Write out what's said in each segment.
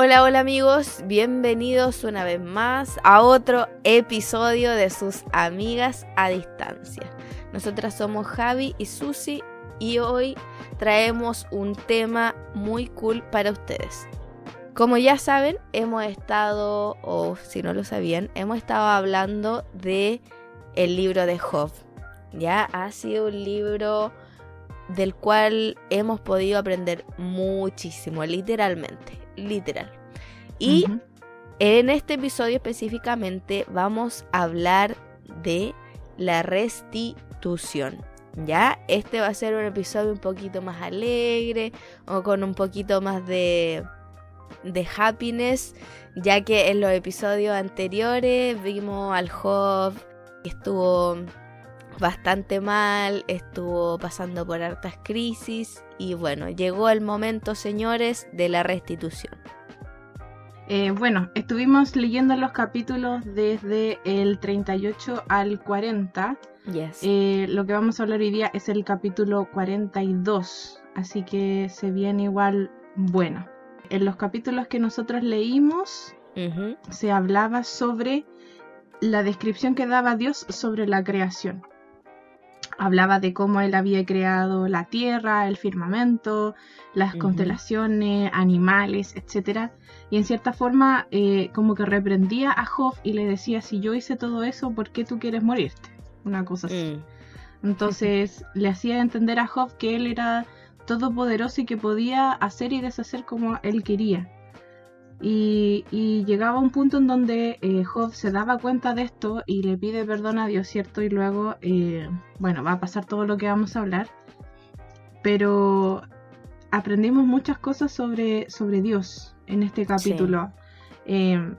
Hola, hola amigos, bienvenidos una vez más a otro episodio de sus amigas a distancia. Nosotras somos Javi y Susi y hoy traemos un tema muy cool para ustedes. Como ya saben, hemos estado, o si no lo sabían, hemos estado hablando de el libro de Job. Ya ha sido un libro del cual hemos podido aprender muchísimo, literalmente literal. Y en este episodio específicamente vamos a hablar de la restitución. ¿Ya? Este va a ser un episodio un poquito más alegre o con un poquito más de, de happiness, ya que en los episodios anteriores vimos al Job que estuvo bastante mal, estuvo pasando por hartas crisis y bueno, llegó el momento, señores, de la restitución. Eh, bueno, estuvimos leyendo los capítulos desde el 38 al 40. Yes. Eh, lo que vamos a hablar hoy día es el capítulo 42, así que se viene igual bueno. En los capítulos que nosotros leímos se hablaba sobre la descripción que daba Dios sobre la creación hablaba de cómo él había creado la tierra, el firmamento, las constelaciones, animales, etc. Y en cierta forma eh, como que reprendía a Job y le decía, si yo hice todo eso, ¿por qué tú quieres morirte? Una cosa así. Mm. Entonces le hacía entender a Job que él era todopoderoso y que podía hacer y deshacer como él quería. Y, llegaba un punto en donde eh, Job se daba cuenta de esto y le pide perdón a Dios, ¿cierto? Y luego, eh, bueno, va a pasar todo lo que vamos a hablar. Pero aprendimos muchas cosas sobre, sobre Dios en este capítulo. Em,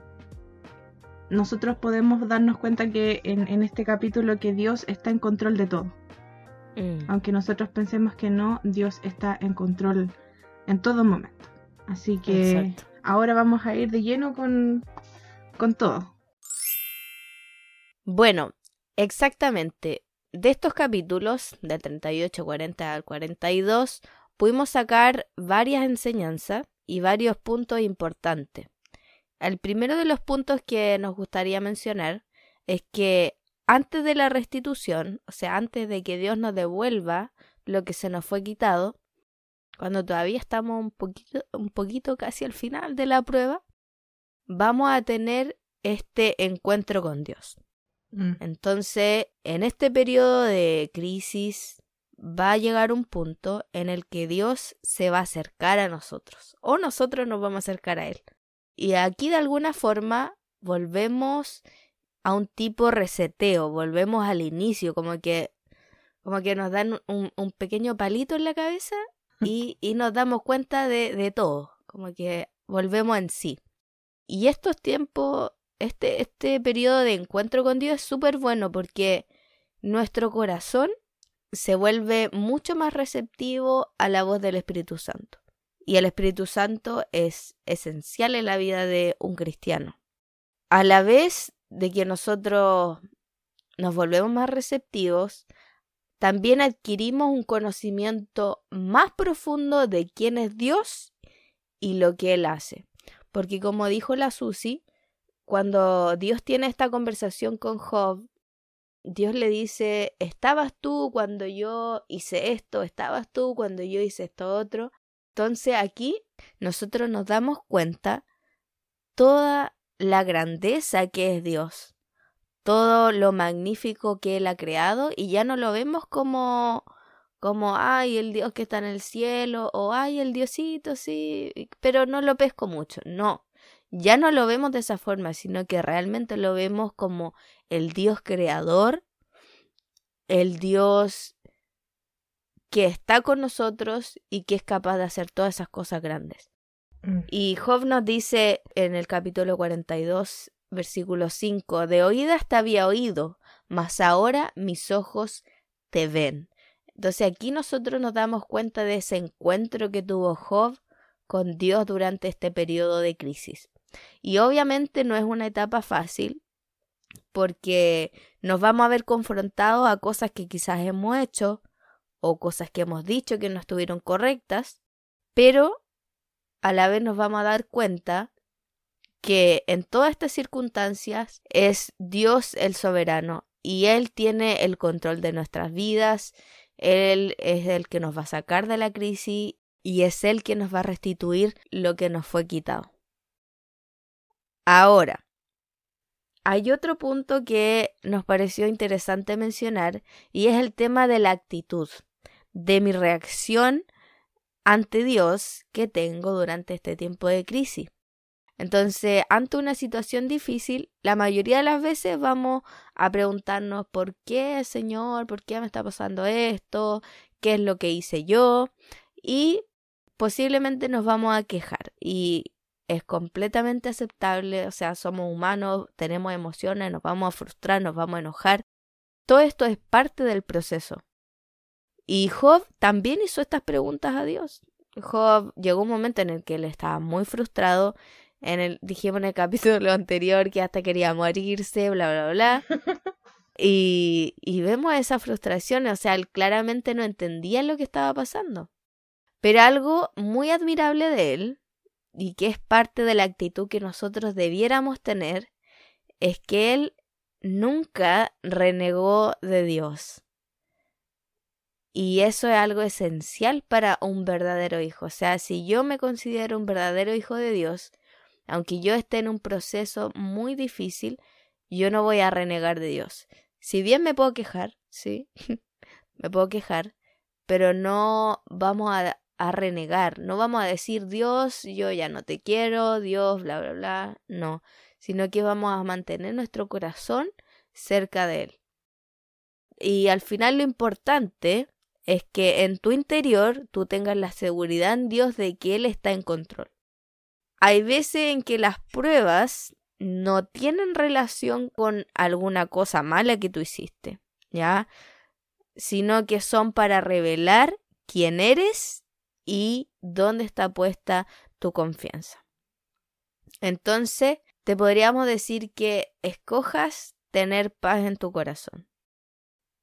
nosotros podemos darnos cuenta que en, este capítulo que Dios está en control de todo. Mm. Aunque nosotros pensemos que no, Dios está en control en todo momento. Así que ahora vamos a ir de lleno con, con todo. Bueno, exactamente. De estos capítulos, del 38, 40 al 42, pudimos sacar varias enseñanzas y varios puntos importantes. El primero de los puntos que nos gustaría mencionar es que antes de la restitución, o sea, antes de que Dios nos devuelva lo que se nos fue quitado, cuando todavía estamos un poquito, un poquito casi al final de la prueba, vamos a tener este encuentro con Dios. Mm. Entonces, en este periodo de crisis va a llegar un punto en el que Dios se va a acercar a nosotros o nosotros nos vamos a acercar a Él. Y aquí de alguna forma volvemos a un tipo reseteo, volvemos al inicio, como que, como que nos dan un, un pequeño palito en la cabeza y, nos damos cuenta de, de, todo, como que volvemos en sí. Y estos tiempos, este, este periodo de encuentro con Dios es súper bueno porque nuestro corazón se vuelve mucho más receptivo a la voz del Espíritu Santo. Y el Espíritu Santo es esencial en la vida de un cristiano. A la vez de que nosotros nos volvemos más receptivos, también adquirimos un conocimiento más profundo de quién es Dios y lo que Él hace. Porque como dijo la Susi, cuando Dios tiene esta conversación con Job, Dios le dice, estabas tú cuando yo hice esto, estabas tú cuando yo hice esto otro. Entonces aquí nosotros nos damos cuenta toda la grandeza que es Dios todo lo magnífico que Él ha creado y ya no lo vemos como como ay el Dios que está en el cielo o ay el Diosito sí, pero no lo pesco mucho, no. Ya no lo vemos de esa forma, sino que realmente lo vemos como el Dios creador, el Dios que está con nosotros y que es capaz de hacer todas esas cosas grandes. Mm. Y Job nos dice en el capítulo 42, versículo 5, de oídas te había oído, mas ahora mis ojos te ven. Entonces aquí nosotros nos damos cuenta de ese encuentro que tuvo Job con Dios durante este periodo de crisis. Y obviamente no es una etapa fácil porque nos vamos a ver confrontados a cosas que quizás hemos hecho o cosas que hemos dicho que no estuvieron correctas, pero a la vez nos vamos a dar cuenta que en todas estas circunstancias es Dios el soberano y Él tiene el control de nuestras vidas, Él es el que nos va a sacar de la crisis y es Él quien nos va a restituir lo que nos fue quitado. Ahora, hay otro punto que nos pareció interesante mencionar y es el tema de la actitud, de mi reacción ante Dios que tengo durante este tiempo de crisis. Entonces, ante una situación difícil, la mayoría de las veces vamos a preguntarnos por qué, Señor, por qué me está pasando esto, qué es lo que hice yo, y posiblemente nos vamos a quejar. Y es completamente aceptable, o sea, somos humanos, tenemos emociones, nos vamos a frustrar, nos vamos a enojar. Todo esto es parte del proceso. Y Job también hizo estas preguntas a Dios. Job llegó un momento en el que él estaba muy frustrado en el, dijimos en el capítulo anterior que hasta quería morirse, bla, bla, bla. Y, y vemos esa frustración, o sea, él claramente no entendía lo que estaba pasando. Pero algo muy admirable de él, y que es parte de la actitud que nosotros debiéramos tener, es que él nunca renegó de Dios. Y eso es algo esencial para un verdadero hijo. O sea, si yo me considero un verdadero hijo de Dios, aunque yo esté en un proceso muy difícil, yo no voy a renegar de Dios. Si bien me puedo quejar, sí, me puedo quejar, pero no vamos a, renegar, no vamos a decir Dios, yo ya no te quiero, Dios, bla, bla, bla, no, sino que vamos a mantener nuestro corazón cerca de Él. Y al final lo importante es que en tu interior tú tengas la seguridad en Dios de que Él está en control hay veces en que las pruebas no tienen relación con alguna cosa mala que tú hiciste, ¿ya? Sino que son para revelar quién eres y dónde está puesta tu confianza. Entonces, te podríamos decir que escojas tener paz en tu corazón.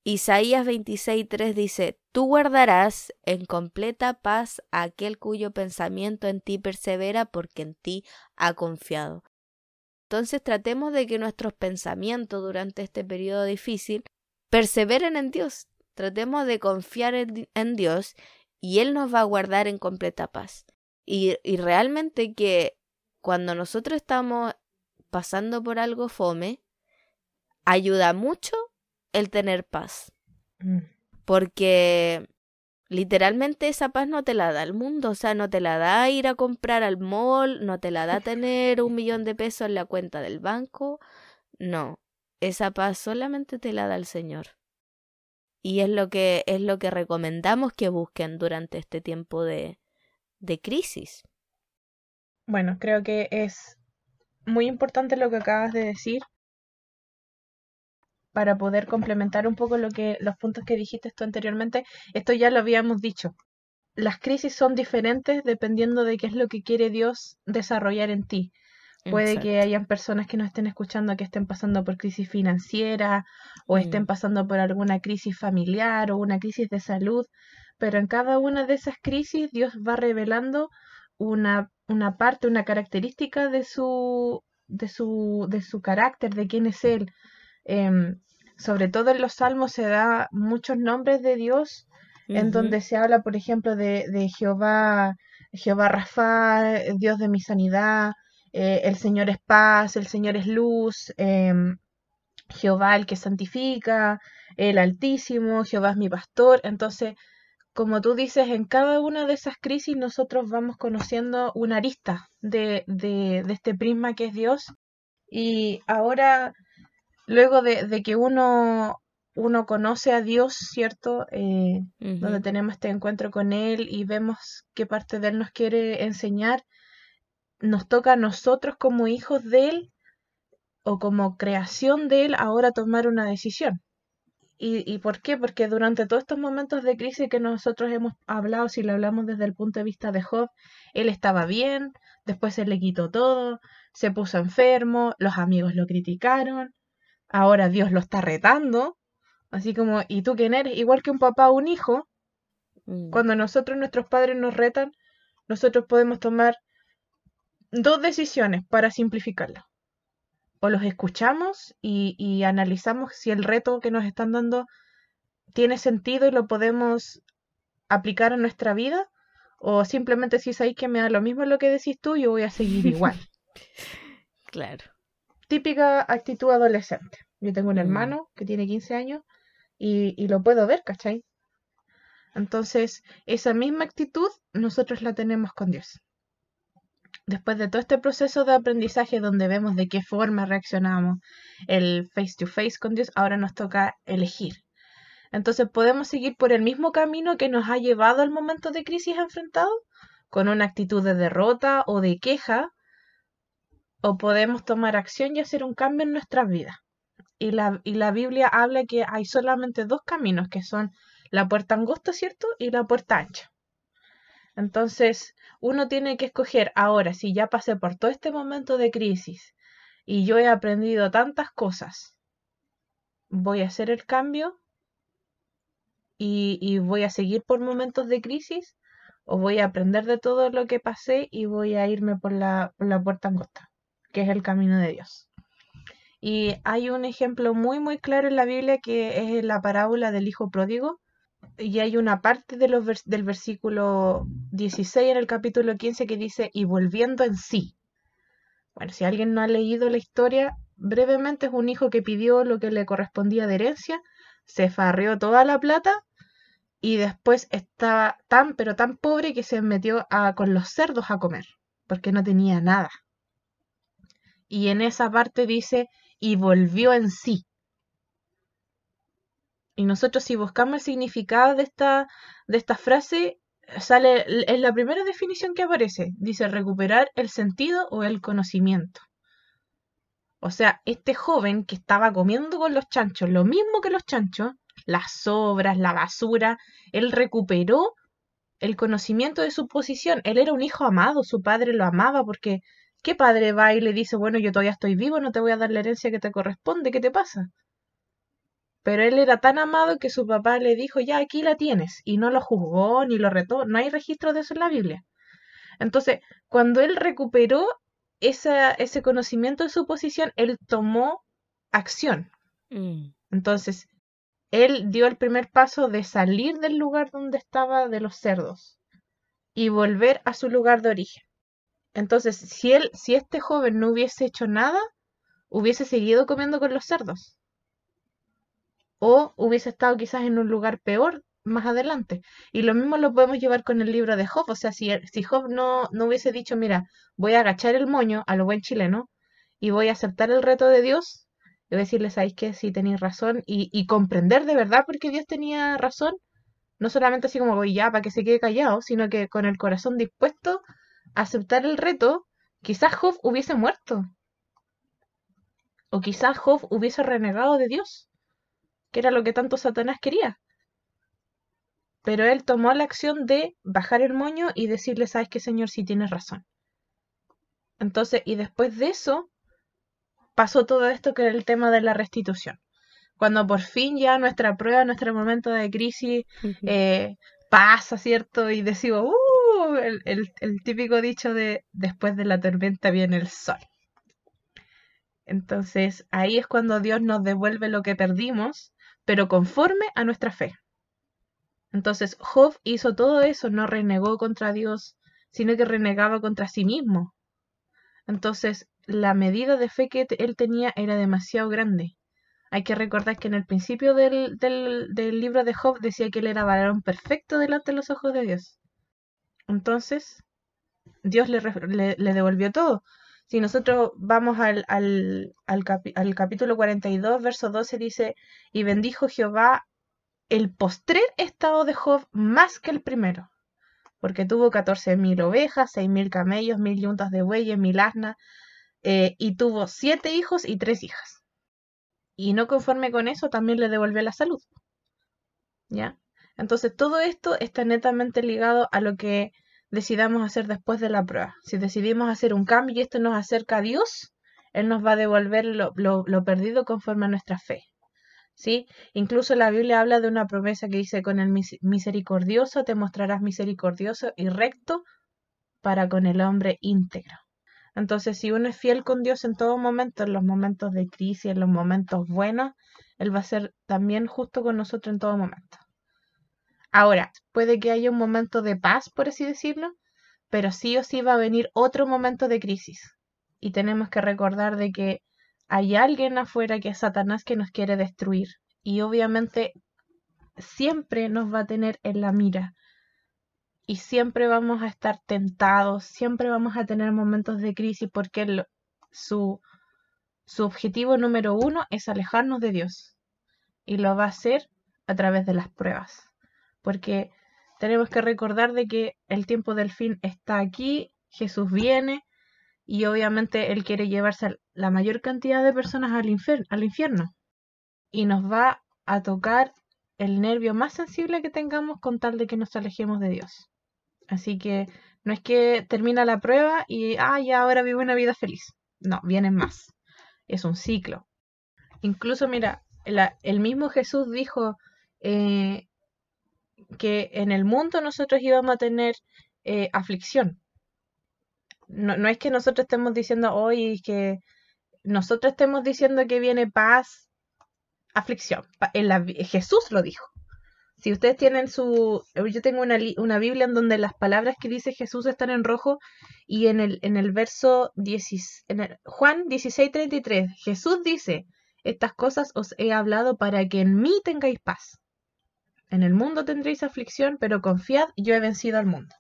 Isaías 26.3 dice, Tú guardarás en completa paz a aquel cuyo pensamiento en ti persevera porque en ti ha confiado. Entonces tratemos de que nuestros pensamientos durante este periodo difícil perseveren en Dios. Tratemos de confiar en, Dios y Él nos va a guardar en completa paz. Y, y realmente que cuando nosotros estamos pasando por algo fome, ayuda mucho el tener paz. Mm. Porque literalmente esa paz no te la da el mundo, o sea, no te la da ir a comprar al mall, no te la da tener un millón de pesos en la cuenta del banco, no, esa paz solamente te la da el Señor. Y es lo que es lo que recomendamos que busquen durante este tiempo de, de crisis. Bueno, creo que es muy importante lo que acabas de decir para poder complementar un poco lo que los puntos que dijiste tú anteriormente, esto ya lo habíamos dicho. Las crisis son diferentes dependiendo de qué es lo que quiere Dios desarrollar en ti. Puede que hayan personas que nos estén escuchando que estén pasando por crisis financiera o estén mm. pasando por alguna crisis familiar o una crisis de salud, pero en cada una de esas crisis Dios va revelando una, una parte, una característica de su, de su, de su carácter, de quién es Él. Em, sobre todo en los salmos se da muchos nombres de Dios, en donde se habla, por ejemplo, de, de Jehová, Jehová Rafa, Dios de mi sanidad, eh, el Señor es paz, el Señor es luz, em, Jehová el que santifica, el Altísimo, Jehová es mi pastor. Entonces, como tú dices, en cada una de esas crisis nosotros vamos conociendo una arista de, de, de este prisma que es Dios. Y ahora luego de, que uno, uno conoce a Dios, ¿cierto? Eh, donde tenemos este encuentro con Él y vemos qué parte de Él nos quiere enseñar, nos toca a nosotros como hijos de Él o como creación de Él ahora tomar una decisión. ¿Y, ¿Y por qué? Porque durante todos estos momentos de crisis que nosotros hemos hablado, si lo hablamos desde el punto de vista de Job, él estaba bien, después se le quitó todo, se puso enfermo, los amigos lo criticaron, ahora Dios lo está retando, así como, ¿y tú quién eres? Igual que un papá o un hijo, mm. cuando nosotros, nuestros padres nos retan, nosotros podemos tomar dos decisiones para simplificarlo. O los escuchamos y, analizamos si el reto que nos están dando tiene sentido y lo podemos aplicar a nuestra vida, o simplemente si sabéis que me da lo mismo lo que decís tú, yo voy a seguir igual. claro. Típica actitud adolescente. Yo tengo un mm. hermano que tiene 15 años y, y lo puedo ver, ¿cachai? Entonces, esa misma actitud nosotros la tenemos con Dios. Después de todo este proceso de aprendizaje donde vemos de qué forma reaccionamos el face to face con Dios, ahora nos toca elegir. Entonces podemos seguir por el mismo camino que nos ha llevado al momento de crisis enfrentado, con una actitud de derrota o de queja, o podemos tomar acción y hacer un cambio en nuestras vidas. Y la, y la Biblia habla que hay solamente dos caminos, que son la puerta angosta, ¿cierto? Y la puerta ancha. Entonces, uno tiene que escoger ahora, si ya pasé por todo este momento de crisis y yo he aprendido tantas cosas, voy a hacer el cambio y, voy a seguir por momentos de crisis o voy a aprender de todo lo que pasé y voy a irme por la, por la puerta angosta, que es el camino de Dios. Y hay un ejemplo muy muy claro en la Biblia que es la parábola del hijo pródigo, y hay una parte del versículo 16 en el capítulo 15 que dice, y volviendo en sí. Bueno, si alguien no ha leído la historia, brevemente es un hijo que pidió lo que le correspondía de herencia, se farreó toda la plata y después estaba tan, pero tan pobre que se metió con los cerdos a comer, porque no tenía nada. Y en esa parte dice, y volvió en sí. Y nosotros si buscamos el significado de esta, de esta frase, sale, es la primera definición que aparece. Dice recuperar el sentido o el conocimiento. O sea, este joven que estaba comiendo con los chanchos, lo mismo que los chanchos, las sobras, la basura, él recuperó el conocimiento de su posición. Él era un hijo amado, su padre lo amaba porque ¿qué padre va y le dice, bueno, yo todavía estoy vivo, no te voy a dar la herencia que te corresponde, ¿qué te pasa? Pero él era tan amado que su papá le dijo, ya aquí la tienes, y no lo juzgó ni lo retó, no hay registro de eso en la Biblia. Entonces, cuando él recuperó ese conocimiento de su posición, él tomó acción. Mm. Entonces, él dio el primer paso de salir del lugar donde estaba de los cerdos y volver a su lugar de origen. Entonces, si él, si este joven no hubiese hecho nada, hubiese seguido comiendo con los cerdos o hubiese estado quizás en un lugar peor más adelante. Y lo mismo lo podemos llevar con el libro de Job. O sea, si, si Job no, no hubiese dicho, mira, voy a agachar el moño a lo buen chileno y voy a aceptar el reto de Dios, y decirles, ¿sabéis que sí tenéis razón? Y, y comprender de verdad porque Dios tenía razón. No solamente así como voy ya para que se quede callado, sino que con el corazón dispuesto aceptar el reto, quizás Job hubiese muerto. O quizás Job hubiese renegado de Dios que era lo que tanto Satanás quería. Pero él tomó la acción de bajar el moño y decirle, sabes que Señor, sí tienes razón. Entonces, y después de eso, pasó todo esto que era el tema de la restitución. Cuando por fin ya nuestra prueba, nuestro momento de crisis eh, pasa, ¿cierto? Y decimos, uh, el, típico dicho de después de la tormenta viene el sol. Entonces ahí es cuando Dios nos devuelve lo que perdimos pero conforme a nuestra fe. Entonces Job hizo todo eso, no renegó contra Dios, sino que renegaba contra sí mismo. Entonces la medida de fe que él tenía era demasiado grande. Hay que recordar que en el principio del, libro de Job decía que él era varón perfecto delante de los ojos de Dios. Entonces, Dios le, devolvió todo. Si nosotros vamos al, capítulo 42, verso 12, dice, y bendijo Jehová el postrer estado de Job más que el primero, porque tuvo catorce mil ovejas, seis mil camellos, mil yuntas de bueyes, mil asnas, eh, y tuvo siete hijos y tres hijas. Y no conforme con eso, también le devolvió la salud. ¿Ya? Entonces todo esto está netamente ligado a lo que decidamos hacer después de la prueba. Si decidimos hacer un cambio y esto nos acerca a Dios, Él nos va a devolver lo, lo, perdido conforme a nuestra fe. ¿Sí? Incluso la Biblia habla de una promesa que dice, con el misericordioso te mostrarás misericordioso y recto para con el hombre íntegro. Entonces, si uno es fiel con Dios en todo momento, en los momentos de crisis, en los momentos buenos, Él va a ser también justo con nosotros en todo momento. Ahora, puede que haya un momento de paz, por así decirlo, pero sí o sí va a venir otro momento de crisis. Y tenemos que recordar de que hay alguien afuera que es Satanás que nos quiere destruir. Y obviamente siempre nos va a tener en la mira y siempre vamos a estar tentados, siempre vamos a tener momentos de crisis porque su, su objetivo número uno es alejarnos de Dios y lo va a hacer a través de las pruebas, porque tenemos que recordar de que el tiempo del fin está aquí, Jesús viene y obviamente Él quiere llevarse la mayor cantidad de personas al, al infierno y nos va a tocar el nervio más sensible que tengamos con tal de que nos alejemos de Dios. Así que no es que termina la prueba y, ah, ya ahora vivo una vida feliz. No, vienen más. Es un ciclo. Incluso, mira, el mismo Jesús dijo eh, que en el mundo nosotros íbamos a tener eh, aflicción. No, no, es que nosotros estemos diciendo hoy que nosotros estemos diciendo que viene paz, aflicción. Jesús lo dijo. Si ustedes tienen su... Yo tengo una, una, Biblia en donde las palabras que dice Jesús están en rojo y en el, en el verso 10, en el, Juan 16:33, Jesús dice, estas cosas os he hablado para que en mí tengáis paz. En el mundo tendréis aflicción, pero confiad, yo he vencido al mundo.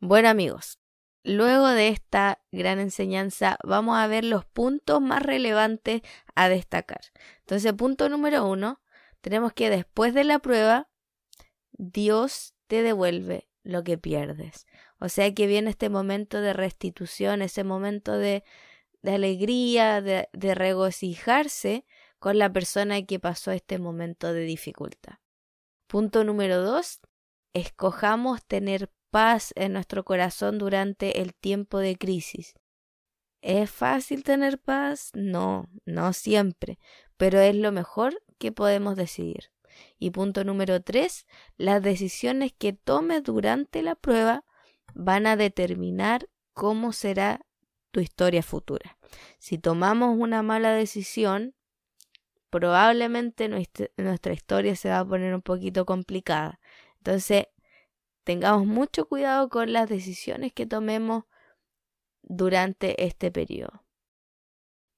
Bueno amigos, luego de esta gran enseñanza vamos a ver los puntos más relevantes a destacar. Entonces, punto número uno, tenemos que después de la prueba, Dios te devuelve lo que pierdes. O sea que viene este momento de restitución, ese momento de, de alegría, de, de regocijarse con la persona que pasó este momento de dificultad. Punto número dos, escojamos tener paz en nuestro corazón durante el tiempo de crisis. ¿Es fácil tener paz? No, no siempre, pero es lo mejor que podemos decidir. Y punto número tres, las decisiones que tomes durante la prueba van a determinar cómo será tu historia futura. Si tomamos una mala decisión, probablemente nuestra, historia se va a poner un poquito complicada. Entonces, tengamos mucho cuidado con las decisiones que tomemos durante este periodo.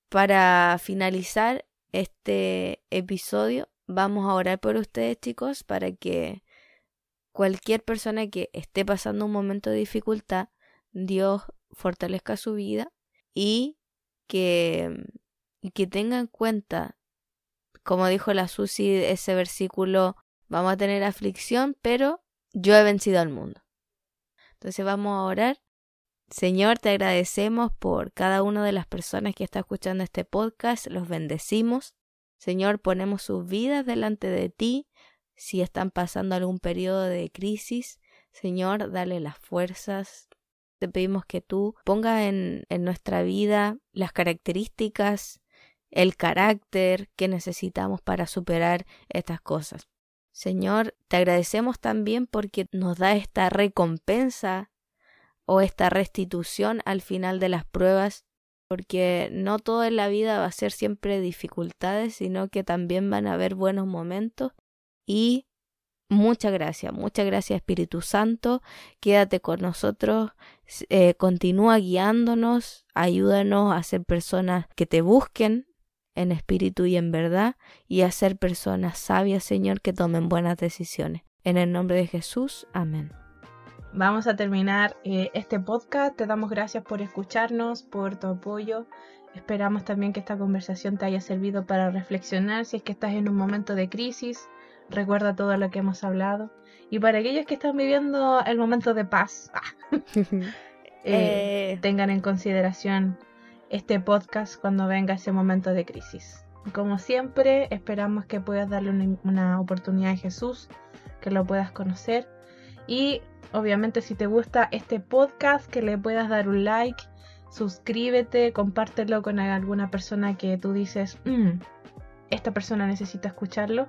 Para finalizar, este episodio, vamos a orar por ustedes chicos para que cualquier persona que esté pasando un momento de dificultad, Dios fortalezca su vida y que, que tenga en cuenta, como dijo la Susi, ese versículo, vamos a tener aflicción, pero yo he vencido al mundo. Entonces vamos a orar. Señor, te agradecemos por cada una de las personas que está escuchando este podcast, los bendecimos. Señor, ponemos sus vidas delante de ti. Si están pasando algún periodo de crisis, Señor, dale las fuerzas. Te pedimos que tú pongas en, en nuestra vida las características, el carácter que necesitamos para superar estas cosas. Señor, te agradecemos también porque nos da esta recompensa o esta restitución al final de las pruebas, porque no todo en la vida va a ser siempre dificultades, sino que también van a haber buenos momentos y muchas gracias, muchas gracias Espíritu Santo, quédate con nosotros, eh, continúa guiándonos, ayúdanos a ser personas que te busquen en espíritu y en verdad y a ser personas sabias, Señor, que tomen buenas decisiones. En el nombre de Jesús, amén vamos a terminar eh, este podcast. Te damos gracias por escucharnos, por tu apoyo. Esperamos también que esta conversación te haya servido para reflexionar si es que estás en un momento de crisis. Recuerda todo lo que hemos hablado. Y para aquellos que están viviendo el momento de paz, eh, eh. tengan en consideración este podcast cuando venga ese momento de crisis. Como siempre, esperamos que puedas darle una, oportunidad a Jesús, que lo puedas conocer y obviamente si te gusta este podcast, que le puedas dar un like, suscríbete, compártelo con alguna persona que tú dices, mm, esta persona necesita escucharlo.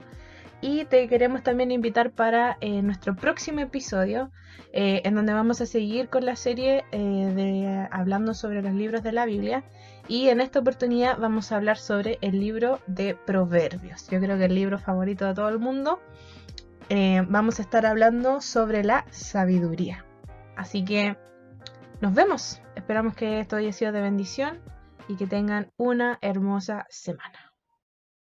Y te queremos también invitar para eh, nuestro próximo episodio, eh, en donde vamos a seguir con la serie de hablando sobre los libros de la Biblia. Y en esta oportunidad vamos a hablar sobre el libro de Proverbios. Yo creo que el libro favorito de todo el mundo. vamos a estar hablando sobre la sabiduría. Así que nos vemos. Esperamos que esto haya sido de bendición y que tengan una hermosa semana.